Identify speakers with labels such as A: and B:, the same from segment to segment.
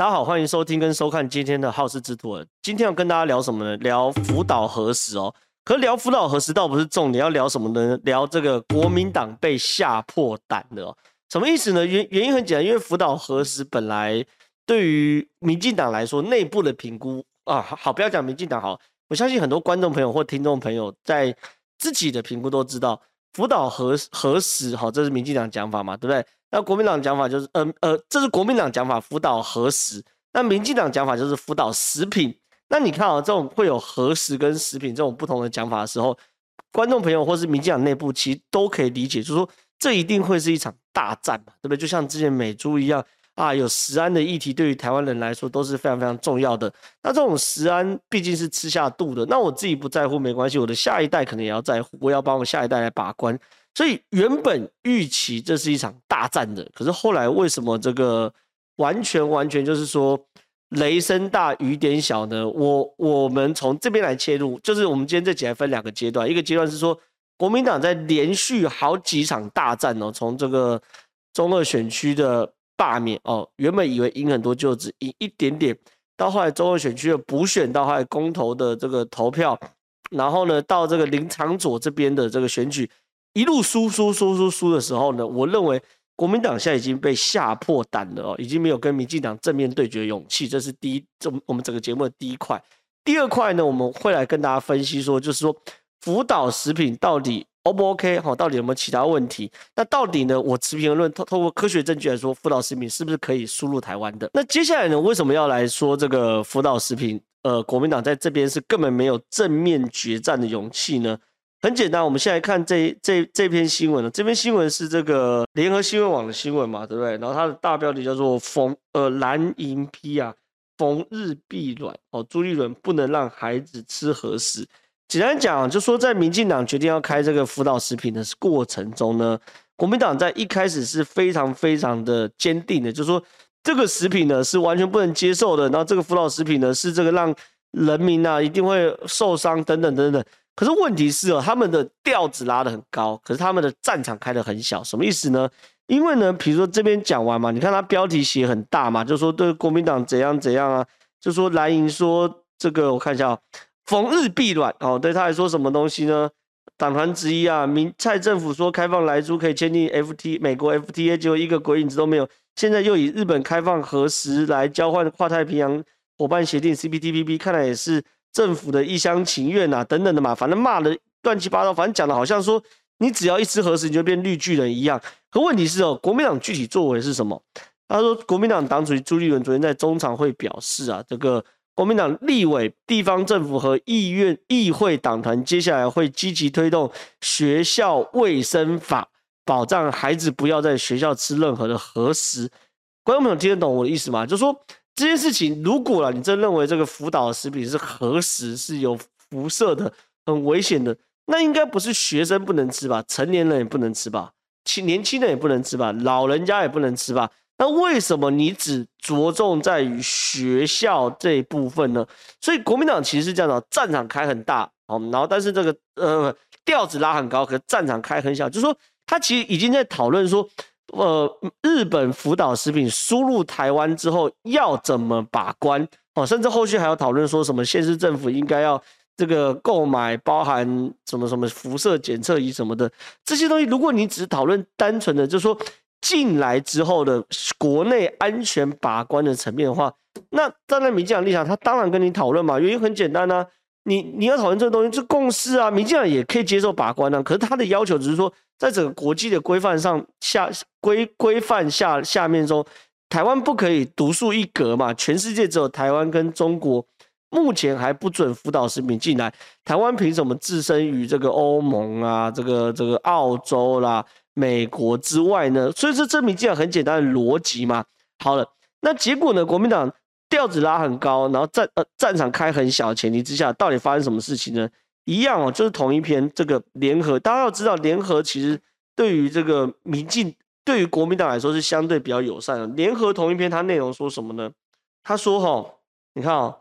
A: 大家好，欢迎收听跟收看今天的《好事之徒》。今天要跟大家聊什么呢？聊福岛核实哦。可聊福岛核实倒不是重点，要聊什么呢？聊这个国民党被吓破胆的哦。什么意思呢？原原因很简单，因为福岛核实本来对于民进党来说内部的评估啊，好，不要讲民进党好，我相信很多观众朋友或听众朋友在自己的评估都知道，福岛核核实好，这是民进党讲法嘛，对不对？那国民党讲法就是，呃呃，这是国民党讲法，福岛核食。那民进党讲法就是福岛食品。那你看啊、哦，这种会有核食跟食品这种不同的讲法的时候，观众朋友或是民进党内部其实都可以理解，就是说这一定会是一场大战嘛，对不对？就像之前美猪一样啊，有食安的议题，对于台湾人来说都是非常非常重要的。那这种食安毕竟是吃下肚的，那我自己不在乎没关系，我的下一代可能也要在乎，我要帮我下一代来把关。所以原本预期这是一场大战的，可是后来为什么这个完全完全就是说雷声大雨点小呢？我我们从这边来切入，就是我们今天这集来分两个阶段，一个阶段是说国民党在连续好几场大战哦，从这个中二选区的罢免哦，原本以为赢很多就只赢一点点，到后来中二选区的补选，到后来公投的这个投票，然后呢到这个林昶佐这边的这个选举。一路输输输输输的时候呢，我认为国民党现在已经被吓破胆了哦，已经没有跟民进党正面对决的勇气。这是第一，这我们整个节目的第一块。第二块呢，我们会来跟大家分析说，就是说福岛食品到底 O 不 OK 哈？到底有没有其他问题？那到底呢？我持平论，透透过科学证据来说，福岛食品是不是可以输入台湾的？那接下来呢，为什么要来说这个福岛食品？呃，国民党在这边是根本没有正面决战的勇气呢？很简单，我们现在看这这这篇新闻呢。这篇新闻是这个联合新闻网的新闻嘛，对不对？然后它的大标题叫做“逢呃蓝营批啊，逢日必卵哦，朱立伦不能让孩子吃核食。简单讲，就说在民进党决定要开这个福岛食品的过程中呢，国民党在一开始是非常非常的坚定的，就说这个食品呢是完全不能接受的。然后这个福岛食品呢是这个让人民啊一定会受伤等等等等。可是问题是哦，他们的调子拉得很高，可是他们的战场开得很小，什么意思呢？因为呢，比如说这边讲完嘛，你看他标题写很大嘛，就说对国民党怎样怎样啊，就说蓝营说这个，我看一下哦，逢日必卵哦，对他来说什么东西呢？党团之一啊，民蔡政府说开放莱猪可以签订 FT 美国 FTA，结果一个鬼影子都没有，现在又以日本开放核实来交换跨太平洋伙伴协定 CPTPP，看来也是。政府的一厢情愿啊，等等的嘛，反正骂的乱七八糟，反正讲的好像说你只要一吃核食你就变绿巨人一样。可问题是哦，国民党具体作为是什么？他说，国民党党主席朱立伦昨天在中常会表示啊，这个国民党立委、地方政府和议院议会党团接下来会积极推动学校卫生法，保障孩子不要在学校吃任何的核食。观众朋友听得懂我的意思吗？就说。这件事情，如果啦，你真认为这个福岛食品是核食，是有辐射的，很危险的，那应该不是学生不能吃吧？成年人也不能吃吧？青年轻人也不能吃吧？老人家也不能吃吧？那为什么你只着重在于学校这一部分呢？所以国民党其实是这样的，战场开很大，哦，然后但是这个呃调子拉很高，可战场开很小，就是说他其实已经在讨论说。呃，日本福岛食品输入台湾之后要怎么把关哦？甚至后续还要讨论说什么县市政府应该要这个购买包含什么什么辐射检测仪什么的这些东西。如果你只讨论单纯的就是说进来之后的国内安全把关的层面的话，那站在民进党立场，他当然跟你讨论嘛。原因很简单呐、啊，你你要讨论这个东西，这共识啊，民进党也可以接受把关啊。可是他的要求只是说。在整个国际的规范上下规规范下下面说，台湾不可以独树一格嘛？全世界只有台湾跟中国目前还不准福岛食品进来，台湾凭什么置身于这个欧盟啊、这个这个澳洲啦、美国之外呢？所以说这证明这样很简单的逻辑嘛。好了，那结果呢？国民党调子拉很高，然后战呃战场开很小的前提之下，到底发生什么事情呢？一样哦，就是同一篇这个联合，大家要知道，联合其实对于这个民进，对于国民党来说是相对比较友善的。联合同一篇，它内容说什么呢？他说：“哈，你看哦，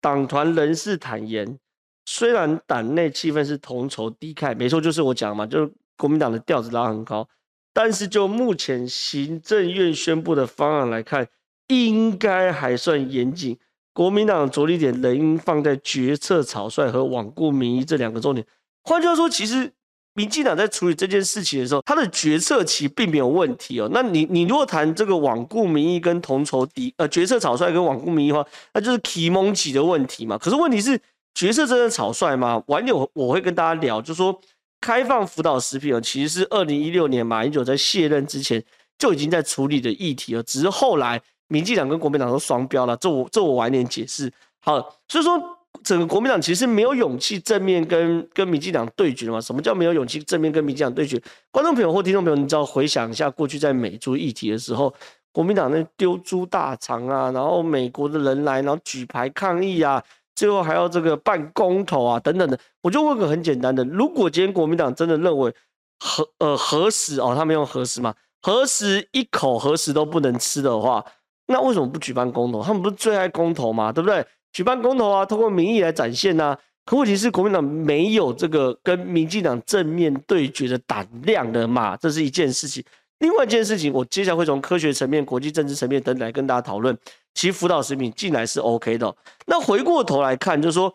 A: 党团人士坦言，虽然党内气氛是同仇敌忾，没错，就是我讲嘛，就是国民党的调子拉很高，但是就目前行政院宣布的方案来看，应该还算严谨。国民党着力点仍应放在决策草率和罔顾民意这两个重点。换句话说，其实民进党在处理这件事情的时候，他的决策其实并没有问题哦。那你你如果谈这个罔顾民意跟同仇敌呃决策草率跟罔顾民意的话，那就是启蒙级的问题嘛。可是问题是决策真的草率吗？晚点我我会跟大家聊，就说开放辅导食品哦，其实是二零一六年马英九在卸任之前就已经在处理的议题了，只是后来。民进党跟国民党都双标了，这我这我晚点解释。好，所以说整个国民党其实没有勇气正面跟跟民进党对决的嘛？什么叫没有勇气正面跟民进党对决？观众朋友或听众朋友，你只要回想一下过去在美猪议题的时候，国民党那丢猪大肠啊，然后美国的人来，然后举牌抗议啊，最后还要这个办公投啊等等的，我就问个很简单的：如果今天国民党真的认为核呃核食哦，他们用核食嘛，核食一口核食都不能吃的话。那为什么不举办公投？他们不是最爱公投吗？对不对？举办公投啊，通过民意来展现呐、可问题是国民党没有这个跟民进党正面对决的胆量的嘛，这是一件事情。另外一件事情，我接下来会从科学层面、国际政治层面等等来跟大家讨论。其实辅导食品进来是 OK 的。那回过头来看，就是说，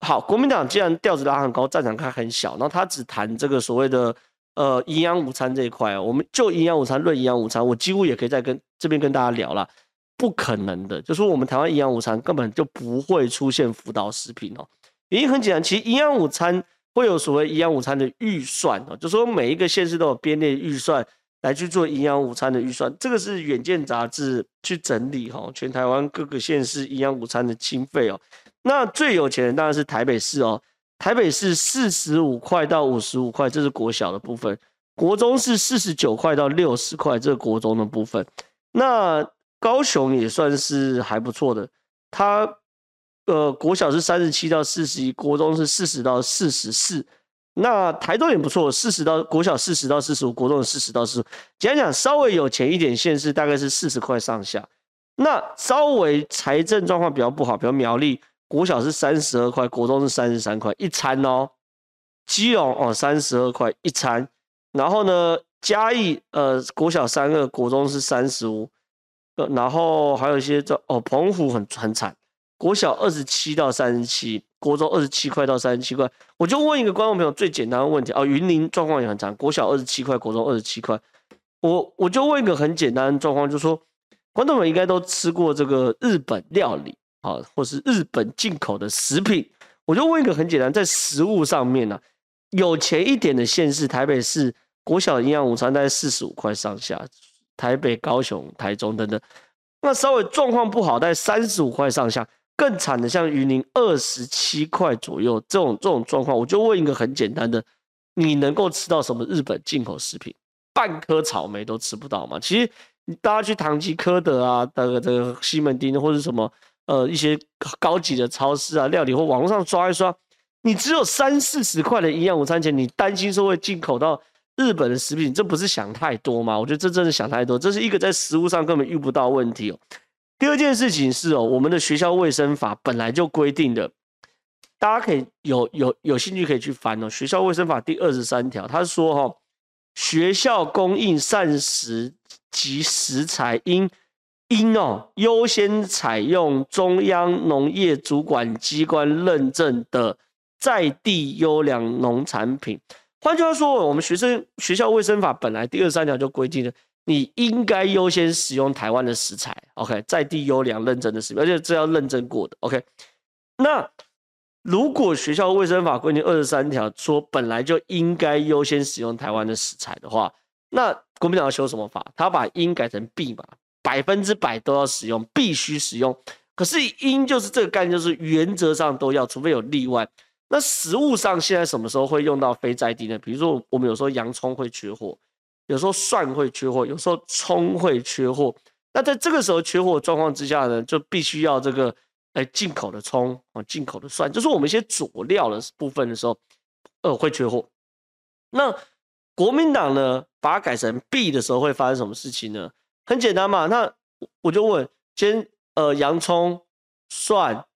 A: 好，国民党既然调子拉很高，战场开很小，然后他只谈这个所谓的呃营养午餐这一块，我们就营养午餐论营养午餐，我几乎也可以再跟这边跟大家聊了。不可能的，就是我们台湾营养午餐根本就不会出现辅导食品哦。原因很简单，其实营养午餐会有所谓营养午餐的预算哦，就说每一个县市都有编列预算来去做营养午餐的预算，这个是远见杂志去整理哈，全台湾各个县市营养午餐的经费哦。那最有钱的当然是台北市哦，台北市四十五块到五十五块，这是国小的部分；国中是四十九块到六十块，这是国中的部分。那高雄也算是还不错的，它呃国小是三十七到四十一，国中是四十到四十四。那台东也不错，四十到国小四十到四十五，国中四十到四十五。讲讲稍微有钱一点县市大概是四十块上下。那稍微财政状况比较不好，比如苗栗国小是三十二块，国中是三十三块一餐哦。基隆哦三十二块一餐，然后呢嘉义呃国小三二，国中是三十五。呃，然后还有一些这哦，澎湖很很惨，国小二十七到三十七，国中二十七块到三十七块。我就问一个观众朋友最简单的问题哦，云林状况也很惨，国小二十七块，国中二十七块。我我就问一个很简单的状况，就是说观众们应该都吃过这个日本料理啊，或是日本进口的食品。我就问一个很简单，在食物上面呢、啊，有钱一点的县市，台北市国小营养午餐大概四十五块上下。台北、高雄、台中等等，那稍微状况不好，在三十五块上下，更惨的像云林二十七块左右，这种这种状况，我就问一个很简单的：你能够吃到什么日本进口食品？半颗草莓都吃不到吗？其实大家去唐吉诃德啊，这个这个西门町或者什么呃一些高级的超市啊，料理或网络上刷一刷，你只有三四十块的营养午餐钱，你担心说会进口到？日本的食品，这不是想太多吗？我觉得这真的想太多，这是一个在食物上根本遇不到问题哦。第二件事情是哦，我们的学校卫生法本来就规定的，大家可以有有有兴趣可以去翻哦。学校卫生法第二十三条，他说哈、哦，学校供应膳食及食材应应哦优先采用中央农业主管机关认证的在地优良农产品。换句话说，我们学生学校卫生法本来第二三条就规定了，你应该优先使用台湾的食材，OK，在地优良认证的食品，而且这要认证过的，OK。那如果学校卫生法规定二十三条说本来就应该优先使用台湾的食材的话，那国民党要修什么法？他把应改成必嘛，百分之百都要使用，必须使用。可是应就是这个概念，就是原则上都要，除非有例外。那食物上现在什么时候会用到非在地呢？比如说我们有时候洋葱会缺货，有时候蒜会缺货，有时候葱会缺货。那在这个时候缺货状况之下呢，就必须要这个哎进口的葱啊，进口的蒜，就是我们一些佐料的部分的时候，呃会缺货。那国民党呢把它改成 B 的时候会发生什么事情呢？很简单嘛，那我就问，先呃洋葱、蒜，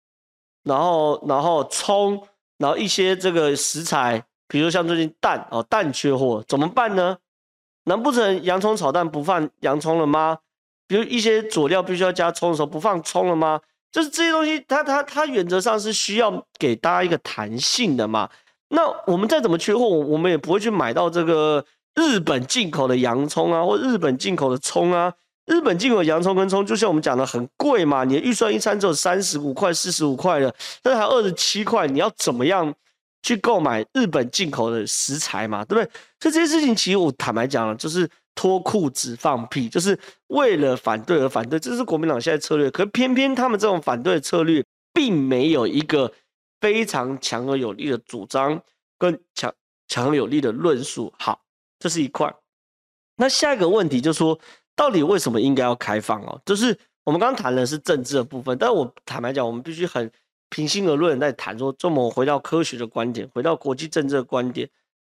A: 然后然后葱。然后一些这个食材，比如像最近蛋哦，蛋缺货怎么办呢？难不成洋葱炒蛋不放洋葱了吗？比如一些佐料必须要加葱的时候，不放葱了吗？就是这些东西它，它它原则上是需要给大家一个弹性的嘛。那我们再怎么缺货，我们也不会去买到这个日本进口的洋葱啊，或日本进口的葱啊。日本进口洋葱跟葱，就像我们讲的很贵嘛，你的预算一餐只有三十五块、四十五块的，但是还二十七块，你要怎么样去购买日本进口的食材嘛，对不对？所以这些事情其实我坦白讲了，就是。脱裤子放屁，就是为了反对而反对，这是国民党现在策略。可偏偏他们这种反对的策略，并没有一个非常强而有力的主张跟强强有力的论述。好，这是一块。那下一个问题就是说，到底为什么应该要开放哦？就是我们刚刚谈的是政治的部分，但我坦白讲，我们必须很平心而论在谈说，这么回到科学的观点，回到国际政治的观点。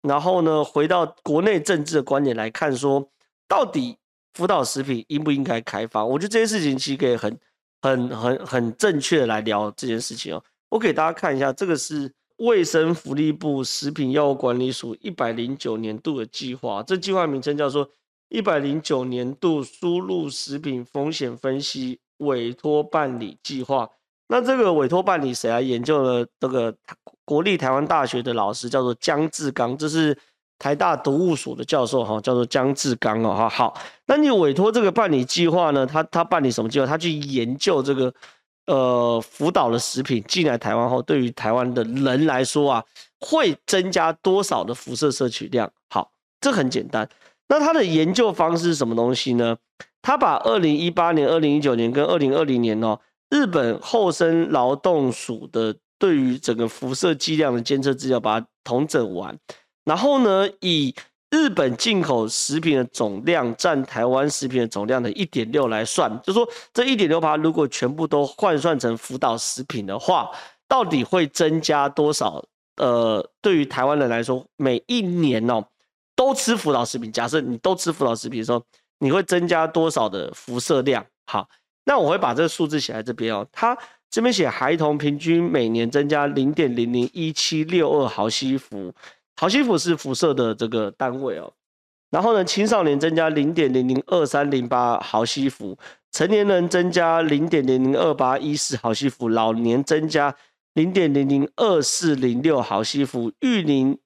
A: 然后呢，回到国内政治的观点来看，说到底福岛食品应不应该开放？我觉得这件事情其实可以很、很、很、很正确的来聊这件事情哦。我给大家看一下，这个是卫生福利部食品药物管理署一百零九年度的计划，这计划名称叫做一百零九年度输入食品风险分析委托办理计划。那这个委托办理谁来研究了这个？国立台湾大学的老师叫做江志刚，这是台大毒物所的教授哈，叫做江志刚哦哈。好，那你委托这个办理计划呢？他他办理什么计划？他去研究这个呃福岛的食品进来台湾后，对于台湾的人来说啊，会增加多少的辐射摄取量？好，这很简单。那他的研究方式是什么东西呢？他把二零一八年、二零一九年跟二零二零年哦，日本厚生劳动署的。对于整个辐射剂量的监测资料，把它统整完，然后呢，以日本进口食品的总量占台湾食品的总量的一点六来算，就说这一点六趴如果全部都换算成福岛食品的话，到底会增加多少？呃，对于台湾人来说，每一年哦都吃福岛食品，假设你都吃福岛食品的时候，你会增加多少的辐射量？好，那我会把这个数字写在这边哦，它。这边写孩童平均每年增加零点零零一七六二毫西弗，毫西弗是辐射的这个单位哦。然后呢，青少年增加零点零零二三零八毫西弗，成年人增加零点零零二八一四毫西弗，老年增加零点零零二四零六毫西弗，育龄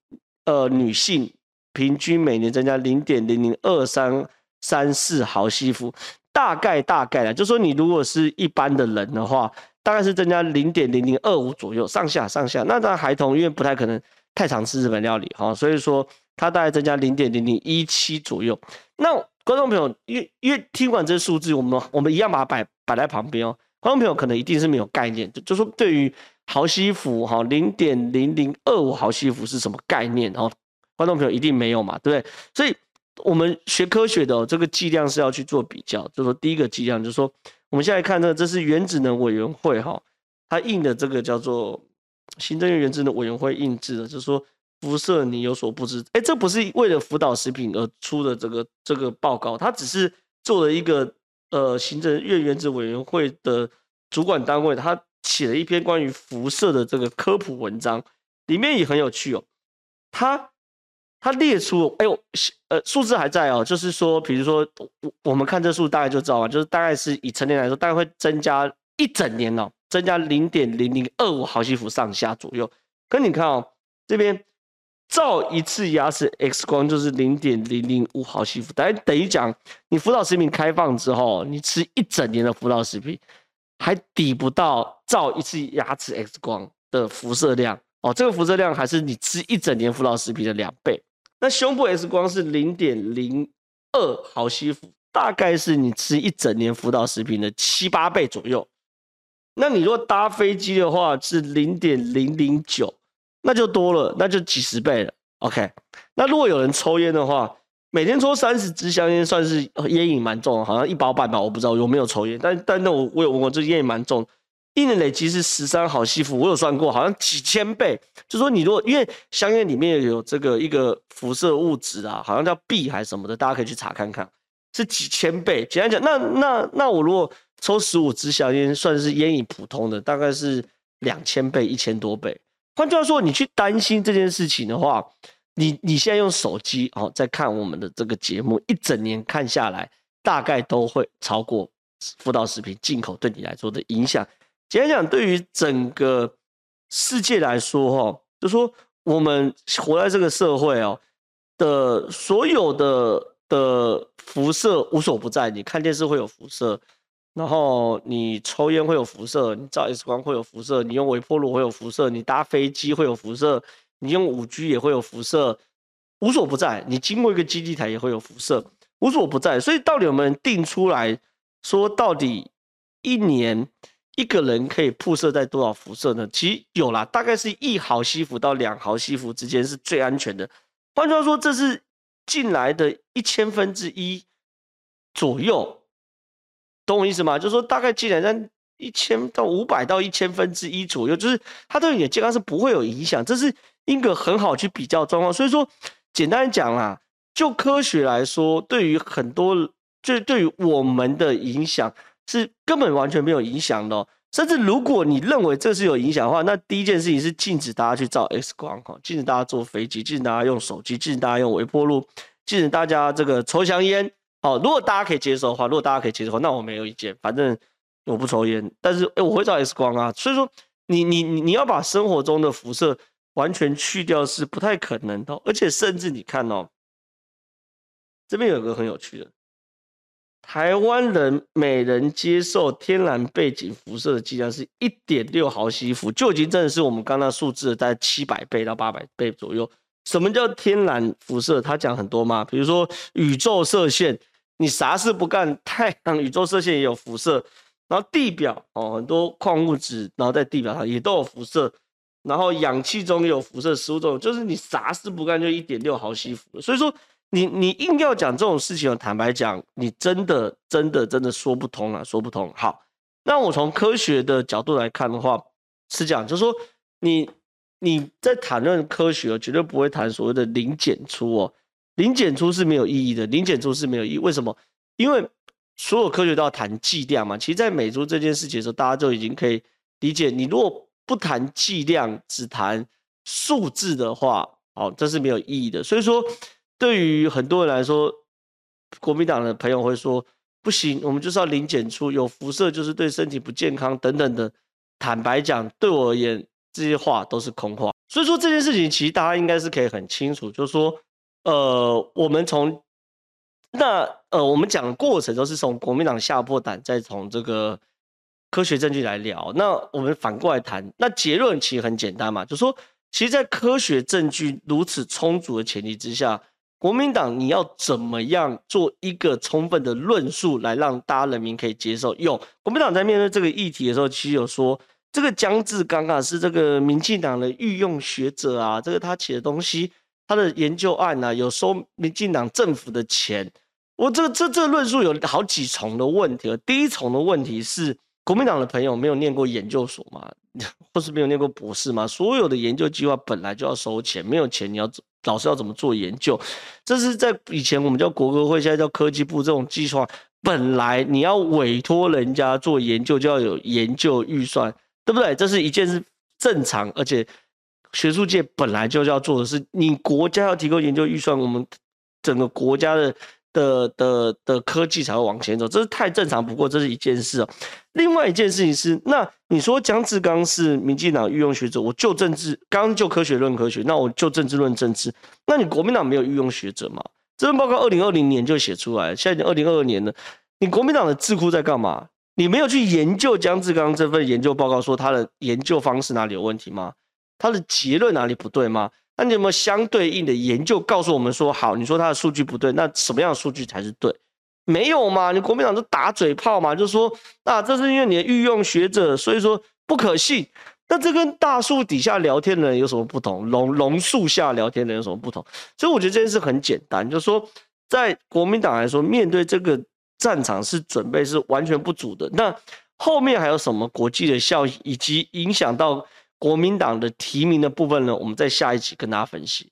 A: 呃女性平均每年增加零点零零二三三四毫西弗，大概大概啦，就说你如果是一般的人的话。大概是增加零点零零二五左右，上下上下。那当然孩童因为不太可能太常吃日本料理哈，所以说它大概增加零点零零一七左右。那观众朋友，因为因为听完这数字，我们我们一样把它摆摆在旁边哦。观众朋友可能一定是没有概念，就就说对于毫西弗哈零点零零二五毫西弗是什么概念哦？观众朋友一定没有嘛，对不对？所以我们学科学的这个剂量是要去做比较，就说第一个剂量就是说。我们现在看这，这是原子能委员会哈，它印的这个叫做行政院原子能委员会印制的，就是说辐射你有所不知，哎，这不是为了辅导食品而出的这个这个报告，它只是做了一个呃行政院原子委员会的主管单位，他写了一篇关于辐射的这个科普文章，里面也很有趣哦，它。他列出，哎呦，呃，数字还在哦，就是说，比如说，我我们看这数大概就知道嘛，就是大概是以成年来说，大概会增加一整年哦，增加零点零零二五毫西弗上下左右。可你看哦，这边照一次牙齿 X 光就是零点零零五毫西弗，等于等于讲，你辅导食品开放之后，你吃一整年的辅导食品，还抵不到照一次牙齿 X 光的辐射量哦，这个辐射量还是你吃一整年辅导食品的两倍。那胸部 X 光是零点零二毫西弗，大概是你吃一整年辅导食品的七八倍左右。那你如果搭飞机的话是零点零零九，那就多了，那就几十倍了。OK，那如果有人抽烟的话，每天抽三十支香烟，算是烟瘾蛮重，好像一包半吧，我不知道有没有抽烟，但但那我我有闻过，这烟瘾蛮重。一年累积是十三毫西弗，我有算过，好像几千倍。就说你如果因为香烟里面有这个一个辐射物质啊，好像叫毙还是什么的，大家可以去查看看，是几千倍。简单讲，那那那我如果抽十五支香烟，算是烟瘾普通的，大概是两千倍，一千多倍。换句话说，你去担心这件事情的话，你你现在用手机哦，在看我们的这个节目，一整年看下来，大概都会超过福岛食品进口对你来说的影响。简单讲，对于整个世界来说，哈，就说我们活在这个社会哦的所有的的辐射无所不在。你看电视会有辐射，然后你抽烟会有辐射，你照 X 光会有辐射，你用微波炉会有辐射，你搭飞机会有辐射，你用五 G 也会有辐射，无所不在。你经过一个基地台也会有辐射。无所不在，所以到底有没有定出来说，到底一年一个人可以曝射在多少辐射呢？其实有啦，大概是一毫西弗到两毫西弗之间是最安全的。换句话说，这是进来的一千分之一左右，懂我意思吗？就是说，大概进来在一千到五百到一千分之一左右，就是它对你的健康是不会有影响，这是一个很好去比较状况。所以说，简单讲啦。就科学来说，对于很多，就对于我们的影响是根本完全没有影响的。甚至如果你认为这是有影响的话，那第一件事情是禁止大家去照 X 光，哈，禁止大家坐飞机，禁止大家用手机，禁止大家用微波炉，禁止大家这个抽香烟。好，如果大家可以接受的话，如果大家可以接受的话，那我没有意见，反正我不抽烟，但是诶我会照 X 光啊。所以说，你你你你要把生活中的辐射完全去掉是不太可能的，而且甚至你看哦。这边有个很有趣的，台湾人每人接受天然背景辐射的剂量是一点六毫西弗，就已经真的是我们刚刚数字的大概七百倍到八百倍左右。什么叫天然辐射？他讲很多嘛，比如说宇宙射线，你啥事不干，太阳宇宙射线也有辐射，然后地表哦很多矿物质，然后在地表上也都有辐射，然后氧气中也有辐射，食物中就是你啥事不干就一点六毫西弗，所以说。你你硬要讲这种事情，坦白讲，你真的真的真的说不通啊，说不通。好，那我从科学的角度来看的话，是这样，就是说你你在谈论科学，绝对不会谈所谓的零检出哦，零检出是没有意义的，零检出是没有意义。为什么？因为所有科学都要谈剂量嘛。其实，在美猪这件事情的时候，大家就已经可以理解，你如果不谈剂量，只谈数字的话，哦，这是没有意义的。所以说。对于很多人来说，国民党的朋友会说不行，我们就是要零检出，有辐射就是对身体不健康等等的。坦白讲，对我而言，这些话都是空话。所以说这件事情，其实大家应该是可以很清楚，就是说，呃，我们从那呃，我们讲的过程都是从国民党吓破胆，再从这个科学证据来聊。那我们反过来谈，那结论其实很简单嘛，就是说，其实，在科学证据如此充足的前提之下。国民党，你要怎么样做一个充分的论述，来让大家人民可以接受？有国民党在面对这个议题的时候，其实有说这个姜志刚啊，是这个民进党的御用学者啊，这个他写的东西，他的研究案啊，有收民进党政府的钱。我这这这论述有好几重的问题。第一重的问题是，国民党的朋友没有念过研究所吗？或是没有念过博士吗？所有的研究计划本来就要收钱，没有钱你要？老师要怎么做研究？这是在以前我们叫国科会，现在叫科技部。这种计划本来你要委托人家做研究，就要有研究预算，对不对？这是一件事正常，而且学术界本来就要做的是，你国家要提供研究预算，我们整个国家的。的的的科技才会往前走，这是太正常不过，这是一件事哦。另外一件事情是，那你说江志刚是民进党御用学者，我就政治，刚刚就科学论科学，那我就政治论政治。那你国民党没有御用学者吗？这份报告二零二零年就写出来，现在已经二零二二年了，你国民党的智库在干嘛？你没有去研究江志刚这份研究报告，说他的研究方式哪里有问题吗？他的结论哪里不对吗？那你有没有相对应的研究告诉我们说，好，你说他的数据不对，那什么样的数据才是对？没有嘛？你国民党就打嘴炮嘛，就说啊，这是因为你的御用学者，所以说不可信。那这跟大树底下聊天的人有什么不同？榕榕树下聊天的人有什么不同？所以我觉得这件事很简单，就是说在国民党来说，面对这个战场是准备是完全不足的。那后面还有什么国际的效益，以及影响到？国民党的提名的部分呢，我们在下一集跟大家分析。